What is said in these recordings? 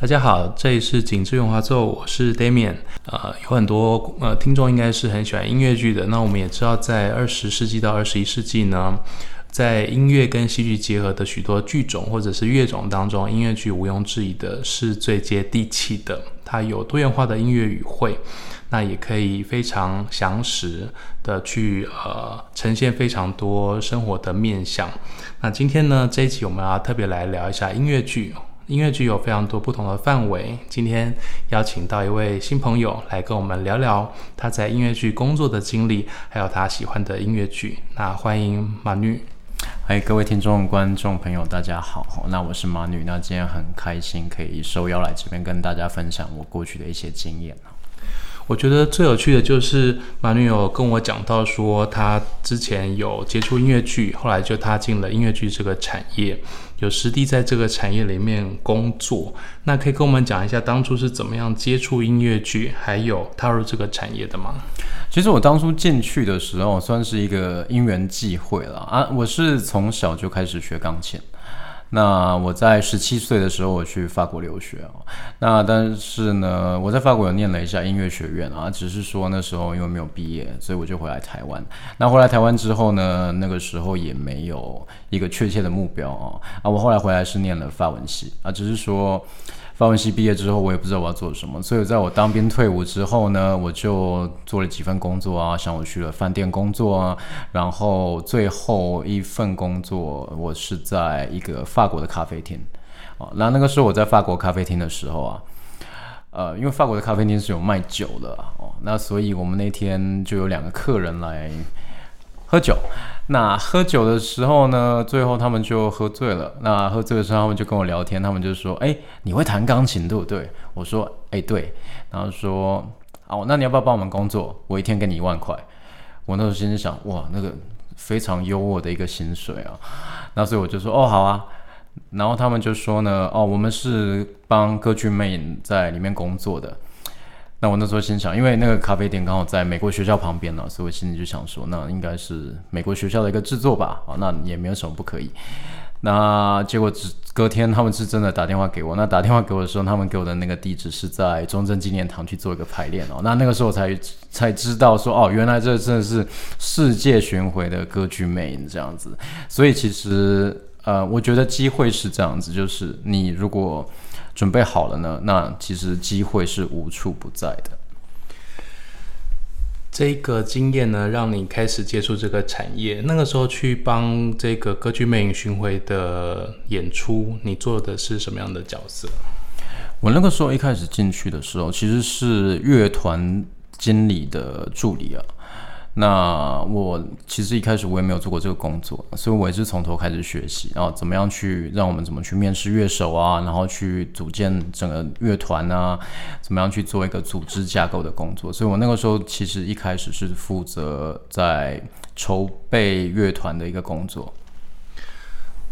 大家好，这里是景致圆滑奏，我是 Damian。呃，有很多呃听众应该是很喜欢音乐剧的。那我们也知道，在二十世纪到二十一世纪呢，在音乐跟戏剧结合的许多剧种或者是乐种当中，音乐剧毋庸置疑的是最接地气的。它有多元化的音乐语汇，那也可以非常详实的去呃呈现非常多生活的面向。那今天呢，这一集我们要特别来聊一下音乐剧。音乐剧有非常多不同的范围。今天邀请到一位新朋友来跟我们聊聊他在音乐剧工作的经历，还有他喜欢的音乐剧。那欢迎马女。嗨，各位听众、观众朋友，大家好。那我是马女。那今天很开心可以受邀来这边跟大家分享我过去的一些经验。我觉得最有趣的就是马女有跟我讲到说，他之前有接触音乐剧，后来就踏进了音乐剧这个产业，有实地在这个产业里面工作。那可以跟我们讲一下当初是怎么样接触音乐剧，还有踏入这个产业的吗？其实我当初进去的时候，算是一个因缘际会了啊。我是从小就开始学钢琴。那我在十七岁的时候，我去法国留学哦。那但是呢，我在法国有念了一下音乐学院啊，只是说那时候因为没有毕业，所以我就回来台湾。那回来台湾之后呢，那个时候也没有一个确切的目标哦。啊，我后来回来是念了法文系啊，只是说。法文系毕业之后，我也不知道我要做什么，所以在我当兵退伍之后呢，我就做了几份工作啊，像我去了饭店工作啊，然后最后一份工作我是在一个法国的咖啡厅，哦，那那个时候我在法国咖啡厅的时候啊，呃，因为法国的咖啡厅是有卖酒的哦，那所以我们那天就有两个客人来喝酒。那喝酒的时候呢，最后他们就喝醉了。那喝醉的时候，他们就跟我聊天，他们就说：“哎，你会弹钢琴对不对？”我说：“哎，对。”然后说：“哦，那你要不要帮我们工作？我一天给你一万块。”我那时候心里想：“哇，那个非常优渥的一个薪水啊！”那所以我就说：“哦，好啊。”然后他们就说呢：“哦，我们是帮歌剧魅影在里面工作的。”那我那时候心想，因为那个咖啡店刚好在美国学校旁边呢，所以我心里就想说，那应该是美国学校的一个制作吧，啊，那也没有什么不可以。那结果只隔天他们是真的打电话给我，那打电话给我的时候，他们给我的那个地址是在中正纪念堂去做一个排练哦。那那个时候才才知道说，哦，原来这真的是世界巡回的歌剧魅影这样子。所以其实呃，我觉得机会是这样子，就是你如果。准备好了呢？那其实机会是无处不在的。这个经验呢，让你开始接触这个产业。那个时候去帮这个歌剧魅影巡回的演出，你做的是什么样的角色？我那个时候一开始进去的时候，其实是乐团经理的助理啊。那我其实一开始我也没有做过这个工作，所以我也是从头开始学习，然后怎么样去让我们怎么去面试乐手啊，然后去组建整个乐团啊，怎么样去做一个组织架构的工作。所以我那个时候其实一开始是负责在筹备乐团的一个工作。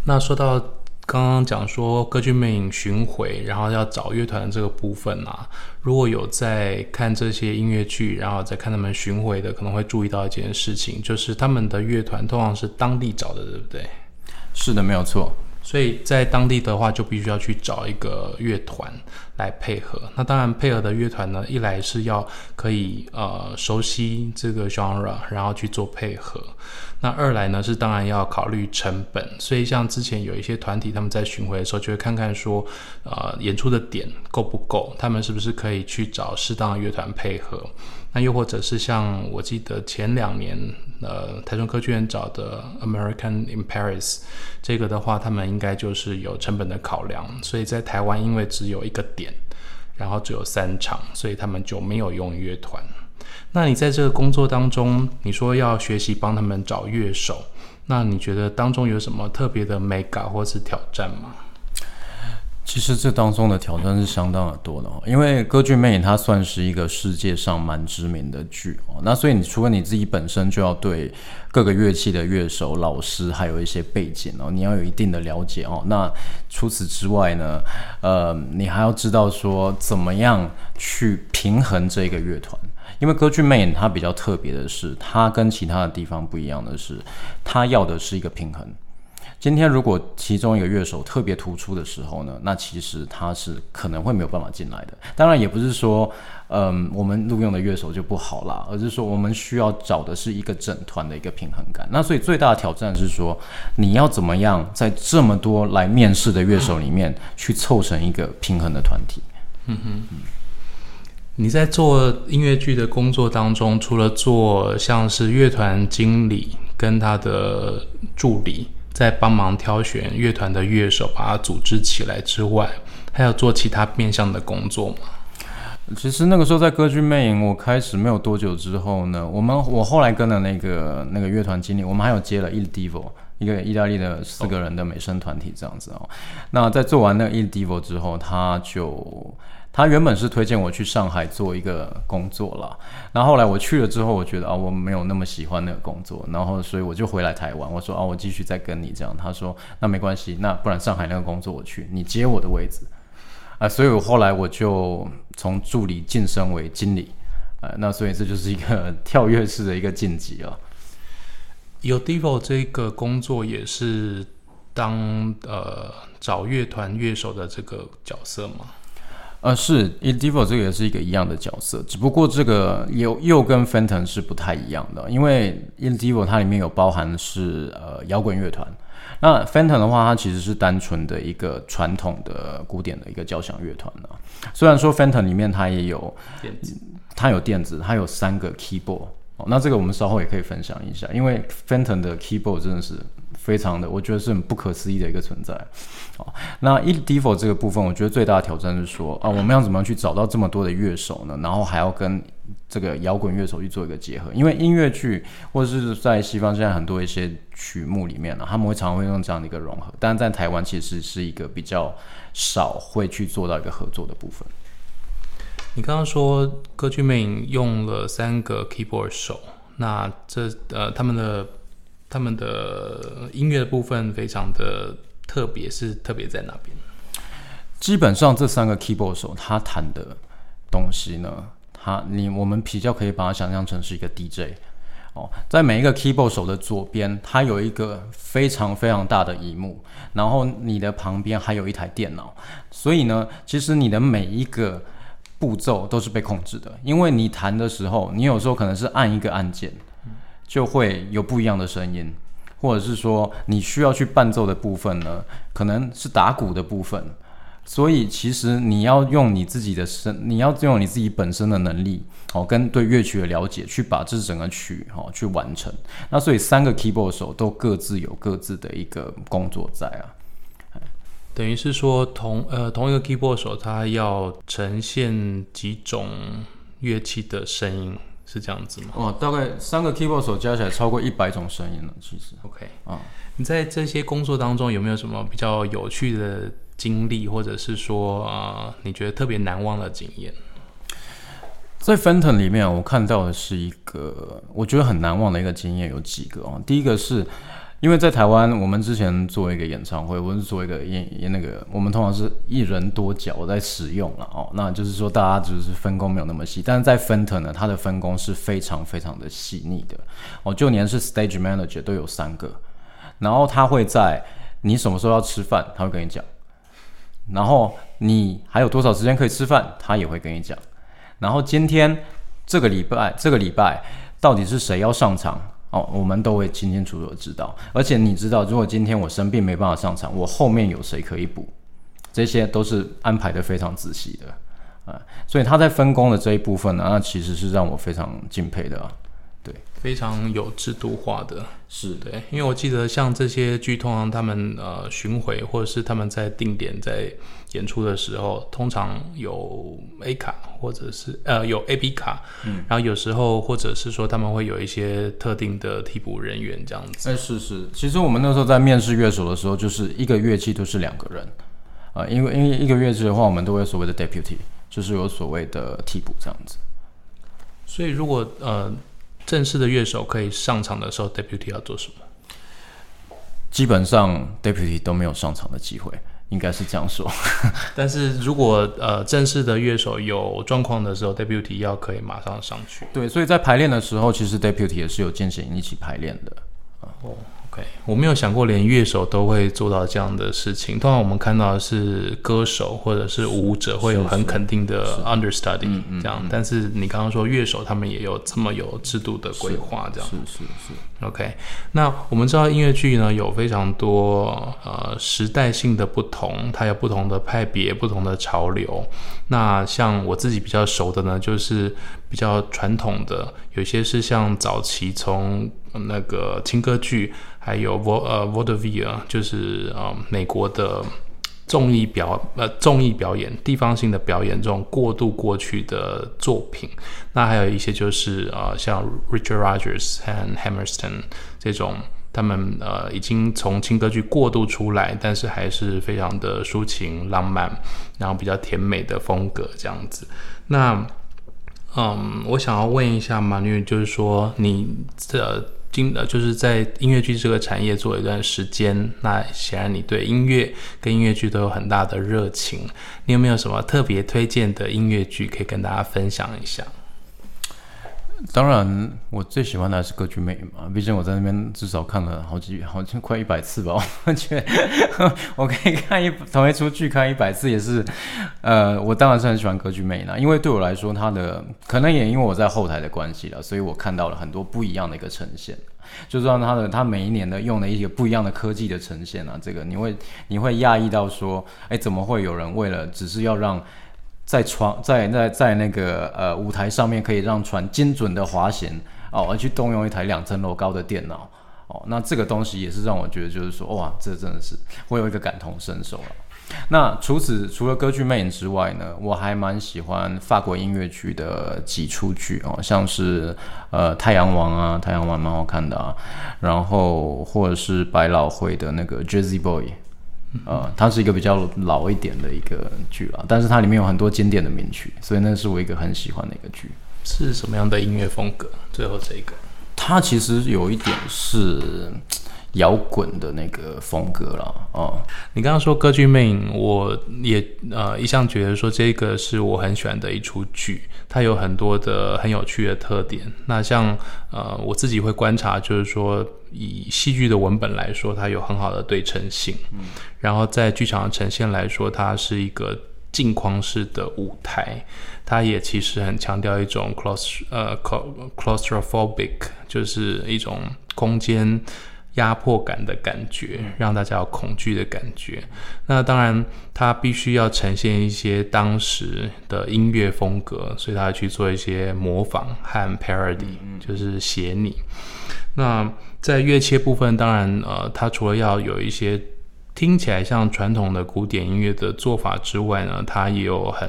那说到。刚刚讲说歌剧魅影巡回，然后要找乐团的这个部分啊，如果有在看这些音乐剧，然后再看他们巡回的，可能会注意到一件事情，就是他们的乐团通常是当地找的，对不对？是的，没有错。所以在当地的话，就必须要去找一个乐团来配合。那当然，配合的乐团呢，一来是要可以呃熟悉这个 genre，然后去做配合。那二来呢，是当然要考虑成本。所以像之前有一些团体，他们在巡回的时候，就会看看说，呃，演出的点够不够，他们是不是可以去找适当的乐团配合。那又或者是像我记得前两年，呃，台中歌剧院找的 American in Paris，这个的话，他们应该就是有成本的考量，所以在台湾因为只有一个点，然后只有三场，所以他们就没有用乐团。那你在这个工作当中，你说要学习帮他们找乐手，那你觉得当中有什么特别的美感或是挑战吗？其实这当中的挑战是相当的多的哦，因为歌剧魅影它算是一个世界上蛮知名的剧哦，那所以你除了你自己本身就要对各个乐器的乐手、老师还有一些背景哦，你要有一定的了解哦。那除此之外呢，呃，你还要知道说怎么样去平衡这个乐团，因为歌剧魅影它比较特别的是，它跟其他的地方不一样的是，它要的是一个平衡。今天如果其中一个乐手特别突出的时候呢，那其实他是可能会没有办法进来的。当然也不是说，嗯，我们录用的乐手就不好啦，而是说我们需要找的是一个整团的一个平衡感。那所以最大的挑战是说，你要怎么样在这么多来面试的乐手里面去凑成一个平衡的团体？嗯哼，你在做音乐剧的工作当中，除了做像是乐团经理跟他的助理。在帮忙挑选乐团的乐手，把它组织起来之外，还要做其他面向的工作吗？其实那个时候在歌剧魅影，我开始没有多久之后呢，我们我后来跟了那个那个乐团经理，我们还有接了 Il Divo，一个意大利的四个人的美声团体这样子哦。那在做完那个 Il Divo 之后，他就。他原本是推荐我去上海做一个工作啦，然后后来我去了之后，我觉得啊，我没有那么喜欢那个工作，然后所以我就回来台湾。我说啊，我继续再跟你这样。他说那没关系，那不然上海那个工作我去，你接我的位置啊。所以我后来我就从助理晋升为经理，呃，那所以这就是一个跳跃式的一个晋级啊。有 Divo 这个工作也是当呃找乐团乐手的这个角色吗？呃，是 Il Divo 这个也是一个一样的角色，只不过这个又又跟 Fenton 是不太一样的，因为 Il Divo 它里面有包含的是呃摇滚乐团，那 Fenton 的话，它其实是单纯的一个传统的古典的一个交响乐团呢。虽然说 Fenton 里面它也有电子，它有电子，它有三个 keyboard，哦，那这个我们稍后也可以分享一下，因为 Fenton 的 keyboard 真的是。非常的，我觉得是很不可思议的一个存在。好，那 Il Divo 这个部分，我觉得最大的挑战是说啊，我们要怎么样去找到这么多的乐手呢？然后还要跟这个摇滚乐手去做一个结合，因为音乐剧或者是在西方现在很多一些曲目里面呢，他们会常会用这样的一个融合，但在台湾其实是一个比较少会去做到一个合作的部分。你刚刚说歌剧魅影用了三个 keyboard 手，那这呃他们的。他们的音乐的部分非常的特别，是特别在哪边？基本上这三个 keyboard 手他弹的东西呢，他你我们比较可以把它想象成是一个 DJ 哦，在每一个 keyboard 手的左边，它有一个非常非常大的荧幕，然后你的旁边还有一台电脑，所以呢，其实你的每一个步骤都是被控制的，因为你弹的时候，你有时候可能是按一个按键。就会有不一样的声音，或者是说你需要去伴奏的部分呢，可能是打鼓的部分，所以其实你要用你自己的声，你要用你自己本身的能力，哦，跟对乐曲的了解，去把这整个曲，哦，去完成。那所以三个 keyboard 手都各自有各自的一个工作在啊，等于是说同呃同一个 keyboard 手，它要呈现几种乐器的声音。是这样子吗？哦，大概三个 keyboard 手加起来超过一百种声音了。其实，OK，啊、嗯，你在这些工作当中有没有什么比较有趣的经历，或者是说啊、呃，你觉得特别难忘的经验？在 Fenton 里面，我看到的是一个我觉得很难忘的一个经验，有几个哦。第一个是。因为在台湾，我们之前做一个演唱会，或是做一个演演那个，我们通常是一人多角在使用了哦，那就是说大家就是分工没有那么细，但是在 Fenton 呢，它的分工是非常非常的细腻的哦，就连是 Stage Manager 都有三个，然后他会在你什么时候要吃饭，他会跟你讲，然后你还有多少时间可以吃饭，他也会跟你讲，然后今天这个礼拜这个礼拜到底是谁要上场？哦，我们都会清清楚楚知道，而且你知道，如果今天我生病没办法上场，我后面有谁可以补，这些都是安排的非常仔细的，啊，所以他在分工的这一部分呢，那其实是让我非常敬佩的啊。对，非常有制度化的，是对，因为我记得像这些剧，通常他们呃巡回或者是他们在定点在演出的时候，通常有 A 卡或者是呃有 AB 卡，嗯，然后有时候或者是说他们会有一些特定的替补人员这样子。哎，是是，其实我们那时候在面试乐手的时候，就是一个乐器都是两个人啊，呃，因为因为一个乐器的话，我们都会有所谓的 deputy，就是有所谓的替补这样子。所以如果呃。正式的乐手可以上场的时候，Deputy 要做什么？基本上 Deputy 都没有上场的机会，应该是这样说。但是如果呃正式的乐手有状况的时候，Deputy 要可以马上上去。对，所以在排练的时候，其实 Deputy 也是有进行一起排练的。哦我没有想过连乐手都会做到这样的事情。通常我们看到的是歌手或者是舞者会有很肯定的 understudy 这样，但是你刚刚说乐手他们也有这么有制度的规划，这样是。是是 OK，那我们知道音乐剧呢有非常多呃时代性的不同，它有不同的派别、不同的潮流。那像我自己比较熟的呢，就是比较传统的，有些是像早期从那个轻歌剧，还有 v 呃 vaudeville，就是呃美国的综艺表呃综艺表演、地方性的表演这种过渡过去的作品。那还有一些就是呃像 Richard Rogers 和 Hammerstein 这种。他们呃已经从轻歌剧过渡出来，但是还是非常的抒情浪漫，然后比较甜美的风格这样子。那嗯，我想要问一下马女，就是说你这就是在音乐剧这个产业做一段时间，那显然你对音乐跟音乐剧都有很大的热情。你有没有什么特别推荐的音乐剧可以跟大家分享一下？当然，我最喜欢的还是《歌剧魅影》嘛，毕竟我在那边至少看了好几，好像快一百次吧。我觉得 我可以看一同一出剧看一百次也是，呃，我当然是很喜欢《歌剧魅影》啦，因为对我来说，它的可能也因为我在后台的关系了，所以我看到了很多不一样的一个呈现。就算它的它每一年的用的一些不一样的科技的呈现啊，这个你会你会讶异到说，哎，怎么会有人为了只是要让在船在在在那个呃舞台上面可以让船精准的滑行哦，而去动用一台两层楼高的电脑哦，那这个东西也是让我觉得就是说哇，这真的是我有一个感同身受了。那除此除了歌剧魅影之外呢，我还蛮喜欢法国音乐剧的几出剧哦，像是呃太阳王啊，太阳王蛮好看的啊，然后或者是百老汇的那个 Jersey Boy。呃，它是一个比较老一点的一个剧了，但是它里面有很多经典的名曲，所以那是我一个很喜欢的一个剧。是什么样的音乐风格？最后这个，它其实有一点是摇滚的那个风格了。哦，你刚刚说歌剧魅影，我也呃一向觉得说这个是我很喜欢的一出剧，它有很多的很有趣的特点。那像呃我自己会观察，就是说。以戏剧的文本来说，它有很好的对称性。嗯，然后在剧场的呈现来说，它是一个镜框式的舞台，它也其实很强调一种 claust 呃 claustrophobic，就是一种空间压迫感的感觉，让大家有恐惧的感觉。那当然，它必须要呈现一些当时的音乐风格，所以它去做一些模仿和 parody，就是写你。那在乐器部分，当然，呃，它除了要有一些听起来像传统的古典音乐的做法之外呢，它也有很，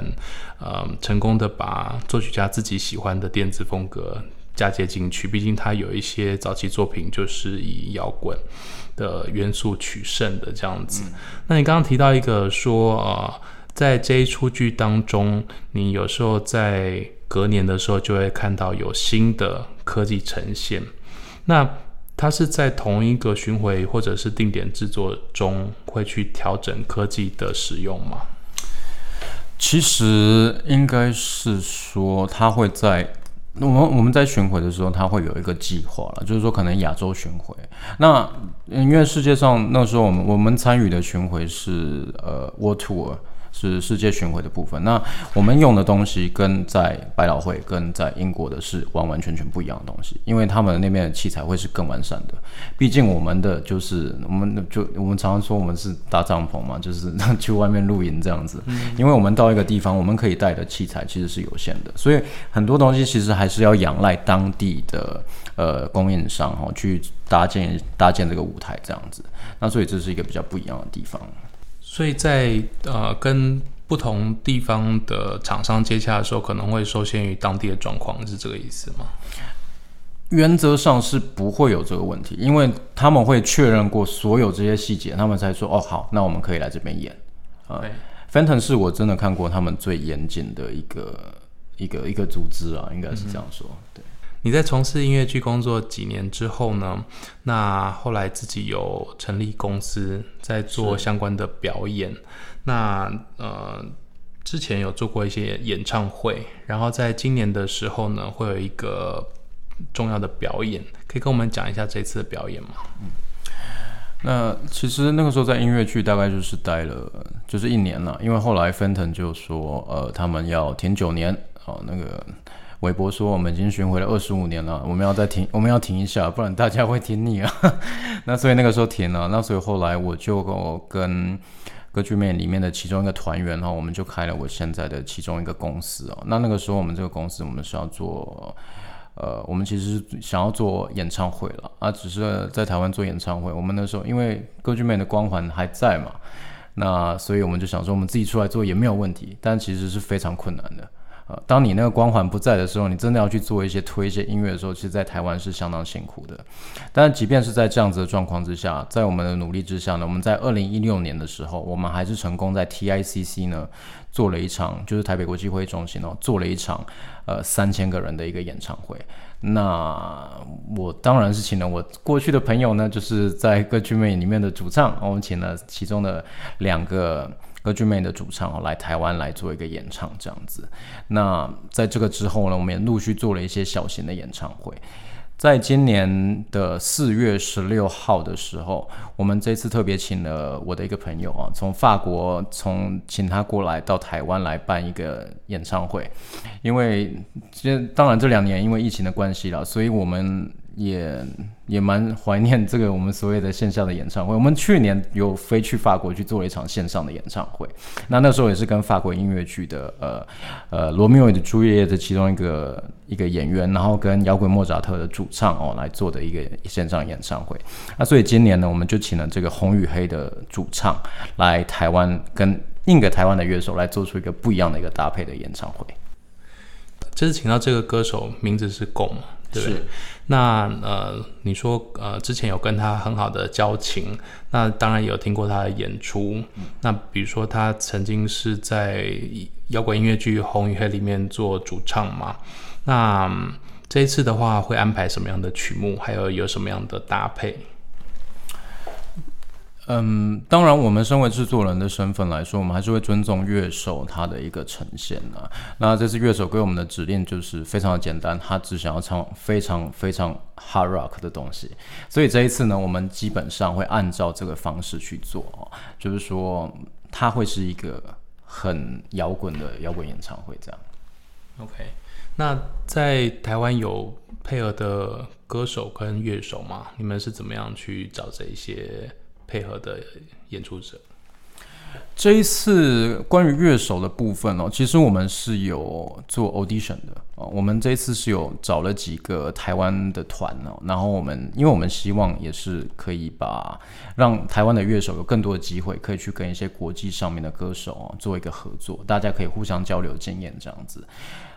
呃，成功的把作曲家自己喜欢的电子风格嫁接进去。毕竟他有一些早期作品就是以摇滚的元素取胜的这样子。嗯、那你刚刚提到一个说，呃，在这一出剧当中，你有时候在隔年的时候就会看到有新的科技呈现。那它是在同一个巡回或者是定点制作中会去调整科技的使用吗？其实应该是说，它会在我们我们在巡回的时候，它会有一个计划了，就是说可能亚洲巡回。那因为世界上那时候我们我们参与的巡回是呃 World Tour。是世界巡回的部分。那我们用的东西跟在百老汇、跟在英国的是完完全全不一样的东西，因为他们那边的器材会是更完善的。毕竟我们的就是我们就我们常常说我们是搭帐篷嘛，就是 去外面露营这样子。因为我们到一个地方，我们可以带的器材其实是有限的，所以很多东西其实还是要仰赖当地的呃供应商哈去搭建搭建这个舞台这样子。那所以这是一个比较不一样的地方。所以在呃跟不同地方的厂商接洽的时候，可能会受限于当地的状况，是这个意思吗？原则上是不会有这个问题，因为他们会确认过所有这些细节，他们才说哦好，那我们可以来这边演。啊，Fenton 是我真的看过他们最严谨的一个一个一个组织啊，应该是这样说，嗯、对。你在从事音乐剧工作几年之后呢？那后来自己有成立公司，在做相关的表演。那呃，之前有做过一些演唱会，然后在今年的时候呢，会有一个重要的表演，可以跟我们讲一下这次的表演吗？嗯那其实那个时候在音乐剧大概就是待了就是一年了，因为后来 Fenton 就说，呃，他们要停九年，哦，那个韦伯说我们已经巡回了二十五年了，我们要再停，我们要停一下，不然大家会听腻啊。那所以那个时候停了，那所以后来我就跟歌剧魅里面的其中一个团员哈，我们就开了我现在的其中一个公司哦。那那个时候我们这个公司我们是要做。呃，我们其实是想要做演唱会了啊，只是在台湾做演唱会。我们那时候因为歌剧魅的光环还在嘛，那所以我们就想说，我们自己出来做也没有问题，但其实是非常困难的。呃，当你那个光环不在的时候，你真的要去做一些推一些音乐的时候，其实，在台湾是相当辛苦的。但即便是在这样子的状况之下，在我们的努力之下呢，我们在二零一六年的时候，我们还是成功在 TICC 呢做了一场，就是台北国际会议中心哦，做了一场呃三千个人的一个演唱会。那我当然是请了我过去的朋友呢，就是在歌剧魅影里面的主唱，我们请了其中的两个。歌剧魅影的主唱哦，来台湾来做一个演唱这样子。那在这个之后呢，我们也陆续做了一些小型的演唱会。在今年的四月十六号的时候，我们这次特别请了我的一个朋友啊，从法国从请他过来到台湾来办一个演唱会。因为这当然这两年因为疫情的关系了，所以我们。也也蛮怀念这个我们所谓的线下的演唱会。我们去年有飞去法国去做了一场线上的演唱会，那那时候也是跟法国音乐剧的呃呃罗密欧与朱丽叶的其中一个一个演员，然后跟摇滚莫扎特的主唱哦来做的一个线上演唱会。那所以今年呢，我们就请了这个红与黑的主唱来台湾，跟另一个台湾的乐手来做出一个不一样的一个搭配的演唱会。这次请到这个歌手名字是巩。对，是，那呃，你说呃，之前有跟他很好的交情，那当然有听过他的演出。嗯、那比如说他曾经是在摇滚音乐剧《红与黑》里面做主唱嘛。那、嗯、这一次的话，会安排什么样的曲目，还有有什么样的搭配？嗯，当然，我们身为制作人的身份来说，我们还是会尊重乐手他的一个呈现啊。那这次乐手给我们的指令就是非常的简单，他只想要唱非常非常 hard rock 的东西。所以这一次呢，我们基本上会按照这个方式去做哦，就是说，他会是一个很摇滚的摇滚演唱会这样。OK，那在台湾有配合的歌手跟乐手吗？你们是怎么样去找这一些？配合的演出者，这一次关于乐手的部分哦，其实我们是有做 audition 的哦。我们这一次是有找了几个台湾的团哦，然后我们因为我们希望也是可以把让台湾的乐手有更多的机会，可以去跟一些国际上面的歌手哦做一个合作，大家可以互相交流经验这样子。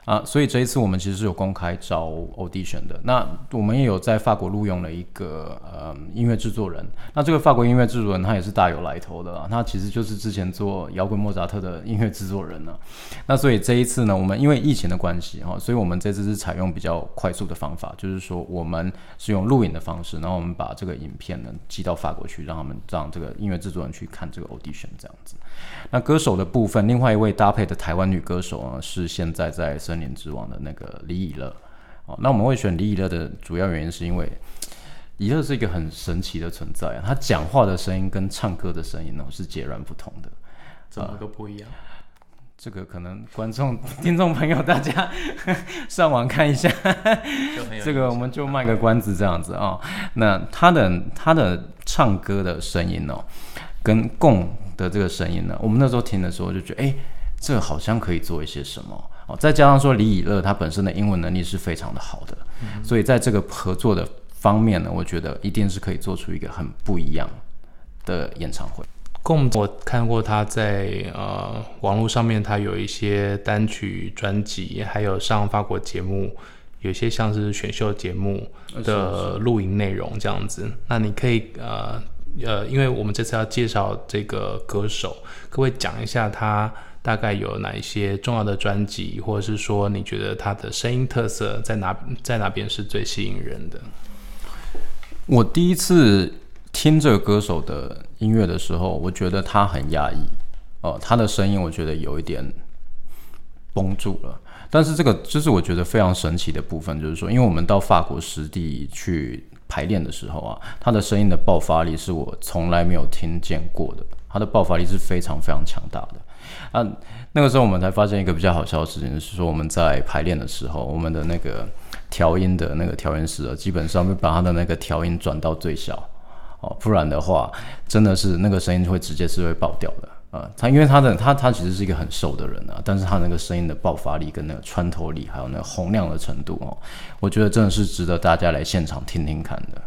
啊，所以这一次我们其实是有公开招 audition 的。那我们也有在法国录用了一个呃音乐制作人。那这个法国音乐制作人他也是大有来头的啊，他其实就是之前做摇滚莫扎特的音乐制作人呢。那所以这一次呢，我们因为疫情的关系哈，所以我们这次是采用比较快速的方法，就是说我们是用录影的方式，然后我们把这个影片呢寄到法国去，让他们让这个音乐制作人去看这个 audition 这样子。那歌手的部分，另外一位搭配的台湾女歌手呢，是现在在。森林之王的那个李以乐，哦，那我们会选李以乐的主要原因是因为以乐是一个很神奇的存在啊，他讲话的声音跟唱歌的声音呢是截然不同的，怎么个不一样？呃，这个可能观众、听众朋友大家 上网看一下，这个我们就卖个关子这样子啊，哦。那他的他的唱歌的声音哦，跟龚的这个声音呢，我们那时候听的时候就觉得，哎。这好像可以做一些什么哦，再加上说李以乐他本身的英文能力是非常的好的，嗯、所以在这个合作的方面呢，我觉得一定是可以做出一个很不一样的演唱会。共，我看过他在呃网络上面，他有一些单曲专辑，还有上法国节目，有些像是选秀节目的录影内容这样子。那你可以呃呃，因为我们这次要介绍这个歌手，各位讲一下他？大概有哪一些重要的专辑，或者是说你觉得他的声音特色在哪在哪边是最吸引人的？我第一次听这个歌手的音乐的时候，我觉得他很压抑哦，他的声音我觉得有一点绷住了。但是这个就是我觉得非常神奇的部分，就是说，因为我们到法国实地去排练的时候啊，他的声音的爆发力是我从来没有听见过的，他的爆发力是非常非常强大的。啊，那个时候我们才发现一个比较好笑的事情，是说我们在排练的时候，我们的那个调音的那个调音师啊，基本上会把他的那个调音转到最小，哦，不然的话，真的是那个声音会直接是会爆掉的。啊，他因为他的他他其实是一个很瘦的人啊，但是他那个声音的爆发力跟那个穿透力，还有那个洪亮的程度哦，我觉得真的是值得大家来现场听听看的。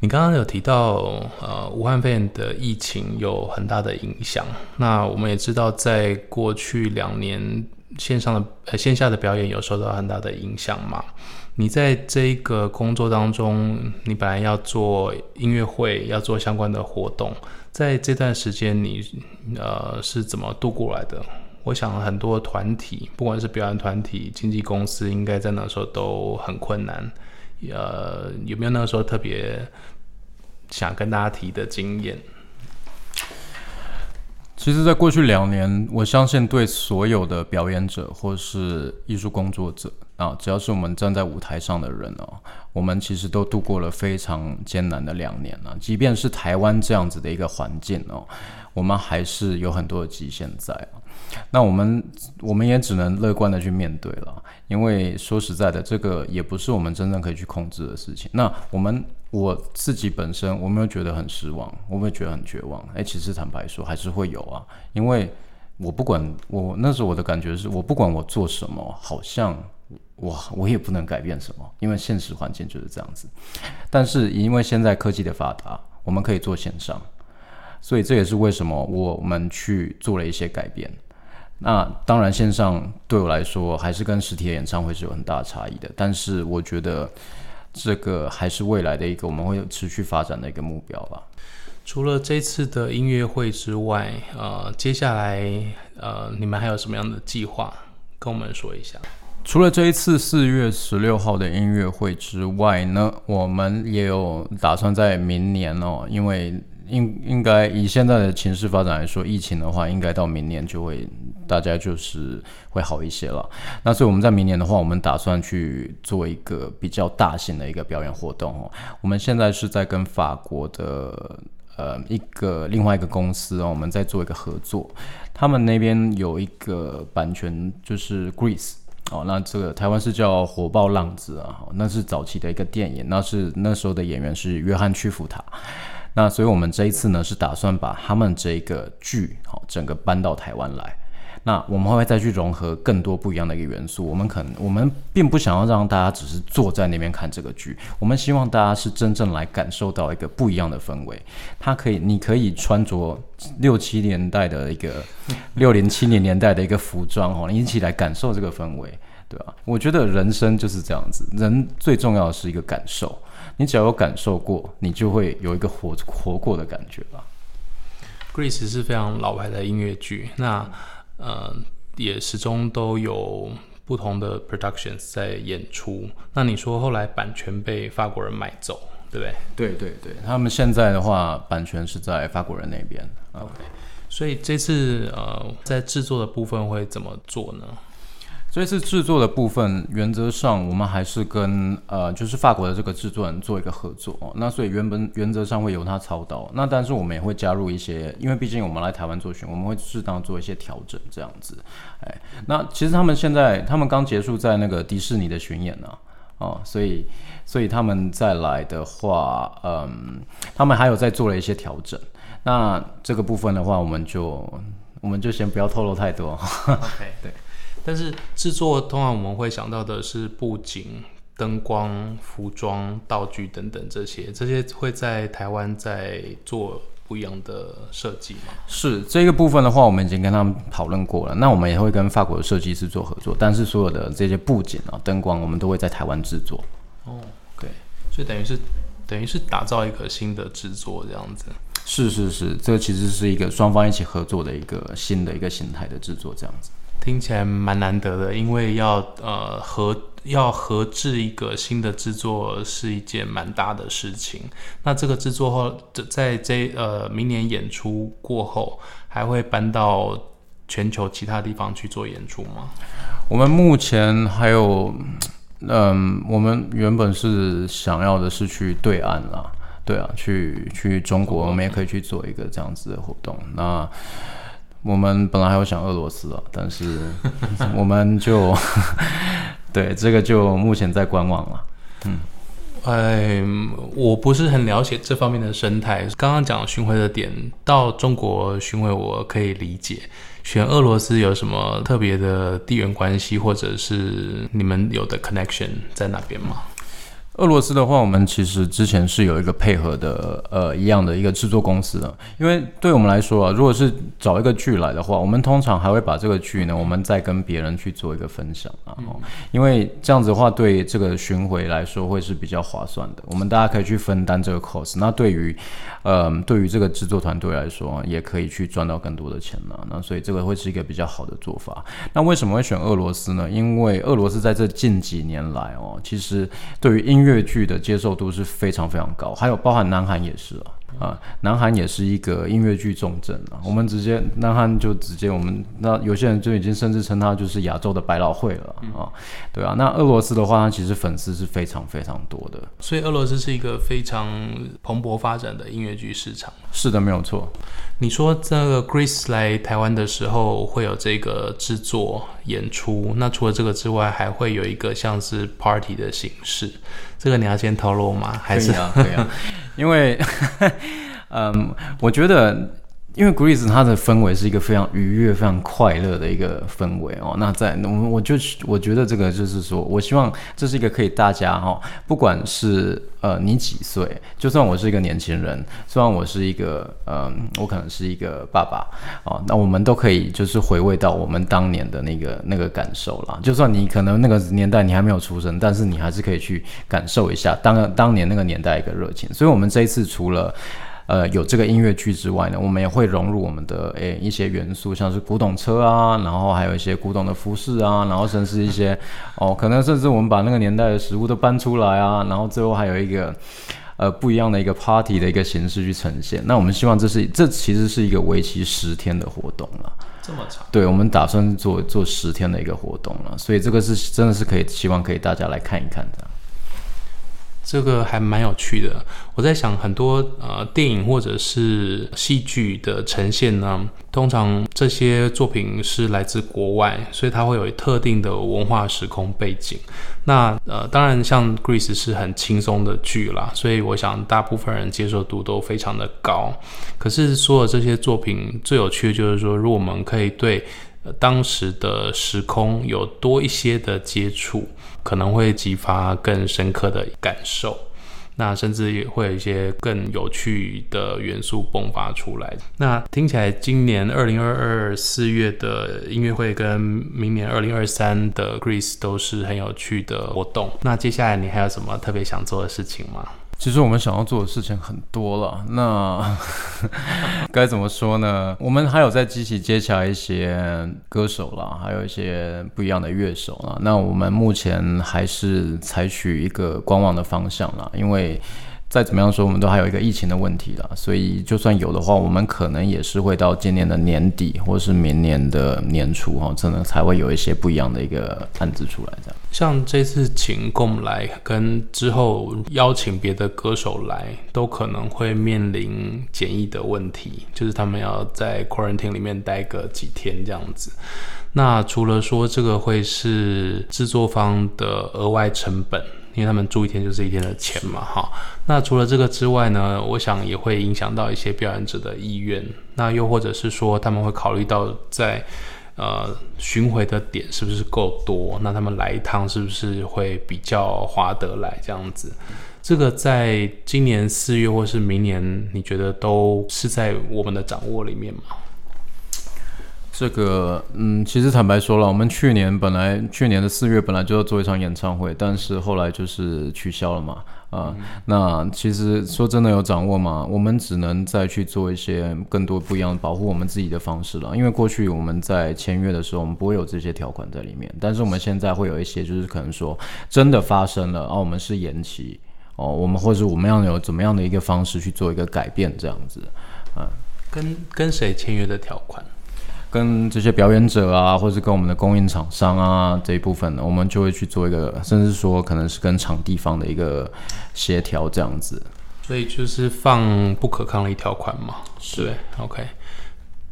你刚刚有提到，呃，武汉肺炎的疫情有很大的影响。那我们也知道，在过去两年线上的呃线下的表演有受到很大的影响嘛。你在这一个工作当中，你本来要做音乐会，要做相关的活动。在这段时间，你呃是怎么度过来的？我想很多团体，不管是表演团体、经纪公司，应该在那时候都很困难。呃，有没有那个时候特别想跟大家提的经验？其实，在过去两年，我相信对所有的表演者或是艺术工作者啊，只要是我们站在舞台上的人哦，我们其实都度过了非常艰难的两年了。即便是台湾这样子的一个环境哦，我们还是有很多的极限在啊。那我们我们也只能乐观的去面对了，因为说实在的，这个也不是我们真正可以去控制的事情。那我们。我自己本身，我没有觉得很失望，我没有觉得很绝望。哎，其实坦白说，还是会有啊，因为我不管我那时候我的感觉是，我不管我做什么，好像我我也不能改变什么，因为现实环境就是这样子。但是因为现在科技的发达，我们可以做线上，所以这也是为什么我们去做了一些改变。那当然，线上对我来说还是跟实体的演唱会是有很大的差异的，但是我觉得。这个还是未来的一个我们会有持续发展的一个目标吧。除了这次的音乐会之外，呃，接下来呃，你们还有什么样的计划？跟我们说一下。除了这一次四月十六号的音乐会之外呢，我们也有打算在明年哦，因为。应应该以现在的情势发展来说，疫情的话，应该到明年就会大家就是会好一些了。那所以我们在明年的话，我们打算去做一个比较大型的一个表演活动哦。我们现在是在跟法国的呃一个另外一个公司哦，我们在做一个合作。他们那边有一个版权就是 Grease 哦，那这个台湾是叫火爆浪子啊，那是早期的一个电影，那是那时候的演员是约翰屈服塔。那所以，我们这一次呢，是打算把他们这个剧，好，整个搬到台湾来。那我们会再去融合更多不一样的一个元素。我们可能，我们并不想要让大家只是坐在那边看这个剧，我们希望大家是真正来感受到一个不一样的氛围。它可以，你可以穿着六七年代的一个 六零七零年代的一个服装，哦，你一起来感受这个氛围，对吧？我觉得人生就是这样子，人最重要的是一个感受。你只要有感受过，你就会有一个活活过的感觉吧。Grease 是非常老牌的音乐剧，那呃也始终都有不同的 productions 在演出。那你说后来版权被法国人买走，对不对？对对对，他们现在的话，版权是在法国人那边。OK，所以这次呃在制作的部分会怎么做呢？这次制作的部分，原则上我们还是跟呃，就是法国的这个制作人做一个合作哦。那所以原本原则上会由他操刀，那但是我们也会加入一些，因为毕竟我们来台湾做巡，我们会适当做一些调整，这样子。哎，那其实他们现在他们刚结束在那个迪士尼的巡演呢，哦，所以所以他们再来的话，嗯，他们还有在做了一些调整。那这个部分的话，我们就我们就先不要透露太多。OK，对。但是制作通常我们会想到的是布景、灯光、服装、道具等等这些，这些会在台湾在做不一样的设计吗？是这个部分的话，我们已经跟他们讨论过了。那我们也会跟法国的设计师做合作，但是所有的这些布景啊、灯光，我们都会在台湾制作。哦，对，所以等于是等于是打造一个新的制作这样子。是是是，这个其实是一个双方一起合作的一个新的一个形态的制作这样子。听起来蛮难得的，因为要呃合要合制一个新的制作是一件蛮大的事情。那这个制作后，在这呃明年演出过后，还会搬到全球其他地方去做演出吗？我们目前还有，嗯，我们原本是想要的是去对岸啦，对啊，去去中国，我们也可以去做一个这样子的活动。那我们本来还有想俄罗斯啊，但是 我们就 对这个就目前在观望了，嗯。哎，我不是很了解这方面的生态。刚刚讲巡回的点到中国巡回，我可以理解。选俄罗斯有什么特别的地缘关系，或者是你们有的 connection 在哪边吗？俄罗斯的话，我们其实之前是有一个配合的，呃，一样的一个制作公司的。因为对我们来说啊，如果是找一个剧来的话，我们通常还会把这个剧呢，我们再跟别人去做一个分享啊。嗯、因为这样子的话，对这个巡回来说会是比较划算的。我们大家可以去分担这个 cost。那对于，呃，对于这个制作团队来说，也可以去赚到更多的钱呢。那所以这个会是一个比较好的做法。那为什么会选俄罗斯呢？因为俄罗斯在这近几年来哦，其实对于音粤剧的接受度是非常非常高，还有包含南韩也是啊，啊，南韩也是一个音乐剧重镇啊。我们直接南韩就直接我们那有些人就已经甚至称它就是亚洲的百老汇了啊，对啊。那俄罗斯的话，它其实粉丝是非常非常多的，所以俄罗斯是一个非常蓬勃发展的音乐剧市场。是的，没有错。你说这个 Grease 来台湾的时候会有这个制作演出，那除了这个之外，还会有一个像是 party 的形式，这个你要先透露吗？还是？可以啊，可以啊。因为，嗯，我觉得。因为 Grease 它的氛围是一个非常愉悦、非常快乐的一个氛围哦。那在我，我就我觉得这个就是说，我希望这是一个可以大家哈，不管是呃你几岁，就算我是一个年轻人，虽然我是一个嗯、呃，我可能是一个爸爸哦，那我们都可以就是回味到我们当年的那个那个感受啦。就算你可能那个年代你还没有出生，但是你还是可以去感受一下当当年那个年代一个热情。所以，我们这一次除了呃，有这个音乐剧之外呢，我们也会融入我们的诶、欸、一些元素，像是古董车啊，然后还有一些古董的服饰啊，然后甚至一些 哦，可能甚至我们把那个年代的食物都搬出来啊，然后最后还有一个呃不一样的一个 party 的一个形式去呈现。那我们希望这是这其实是一个为期十天的活动了，这么长？对，我们打算做做十天的一个活动了，所以这个是真的是可以希望可以大家来看一看的。这个还蛮有趣的。我在想，很多呃电影或者是戏剧的呈现呢，通常这些作品是来自国外，所以它会有特定的文化时空背景。那呃，当然像《Greece》是很轻松的剧啦，所以我想大部分人接受度都非常的高。可是所有这些作品最有趣的就是说，如果我们可以对当时的时空有多一些的接触。可能会激发更深刻的感受，那甚至也会有一些更有趣的元素迸发出来。那听起来，今年二零二二四月的音乐会跟明年二零二三的 Grease 都是很有趣的活动。那接下来你还有什么特别想做的事情吗？其实我们想要做的事情很多了，那 该怎么说呢？我们还有在积极接洽一些歌手啦，还有一些不一样的乐手啦。那我们目前还是采取一个观望的方向啦，因为。再怎么样说，我们都还有一个疫情的问题啦，所以就算有的话，我们可能也是会到今年的年底，或是明年的年初哈，可能才会有一些不一样的一个案子出来。这样，像这次请 Gom 来，跟之后邀请别的歌手来，都可能会面临检疫的问题，就是他们要在 quarantine 里面待个几天这样子。那除了说这个会是制作方的额外成本。因为他们住一天就是一天的钱嘛，哈。那除了这个之外呢，我想也会影响到一些表演者的意愿。那又或者是说，他们会考虑到在呃巡回的点是不是够多？那他们来一趟是不是会比较划得来这样子？这个在今年四月或是明年，你觉得都是在我们的掌握里面吗？这个，嗯，其实坦白说了，我们去年本来去年的四月本来就要做一场演唱会，但是后来就是取消了嘛，啊，嗯、那其实说真的有掌握吗？我们只能再去做一些更多不一样的保护我们自己的方式了，因为过去我们在签约的时候，我们不会有这些条款在里面，但是我们现在会有一些，就是可能说真的发生了，啊，我们是延期，哦，我们或者我们要有怎么样的一个方式去做一个改变，这样子，嗯，跟跟谁签约的条款？跟这些表演者啊，或者是跟我们的供应厂商啊这一部分呢，我们就会去做一个，甚至说可能是跟场地方的一个协调这样子。所以就是放不可抗力条款嘛，是对，OK。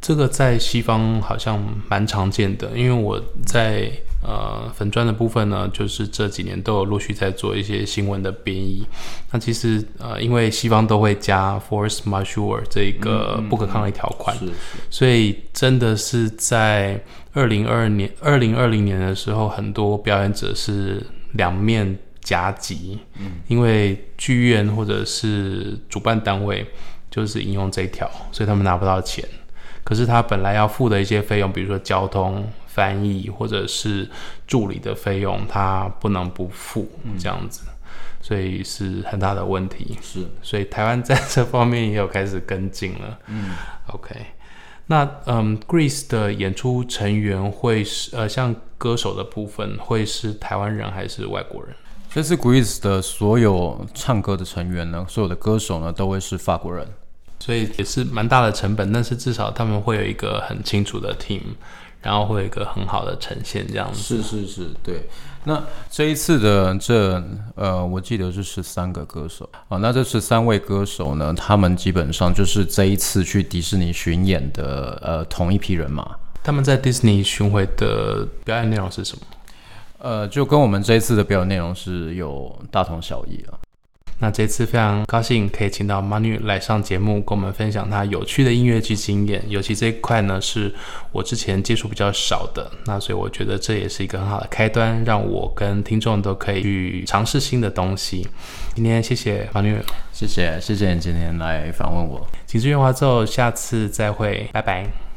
这个在西方好像蛮常见的，因为我在呃粉砖的部分呢，就是这几年都有陆续在做一些新闻的编译。那其实呃，因为西方都会加 force majeure 这一个不可抗力条款，嗯嗯嗯，所以真的是在二零二二年、二零二零年的时候，很多表演者是两面夹击，嗯，因为剧院或者是主办单位就是引用这一条，所以他们拿不到钱。可是他本来要付的一些费用，比如说交通、翻译或者是助理的费用，他不能不付，这样子，嗯、所以是很大的问题。是，所以台湾在这方面也有开始跟进了。嗯，OK，那嗯，Greece 的演出成员会是呃，像歌手的部分会是台湾人还是外国人？这次 Greece 的所有唱歌的成员呢，所有的歌手呢，都会是法国人。所以也是蛮大的成本，但是至少他们会有一个很清楚的 team，然后会有一个很好的呈现，这样子。是是是，对。那这一次的这呃，我记得是十三个歌手啊。那这十三位歌手呢，他们基本上就是这一次去迪士尼巡演的呃同一批人嘛。他们在迪士尼巡回的表演内容是什么？呃，就跟我们这一次的表演内容是有大同小异啊。那这次非常高兴可以请到 Manu 来上节目，跟我们分享他有趣的音乐剧经验。尤其这一块呢，是我之前接触比较少的。那所以我觉得这也是一个很好的开端，让我跟听众都可以去尝试新的东西。今天谢谢 Manu，谢谢谢谢你今天来访问我。紧致圆滑奏，下次再会，拜拜。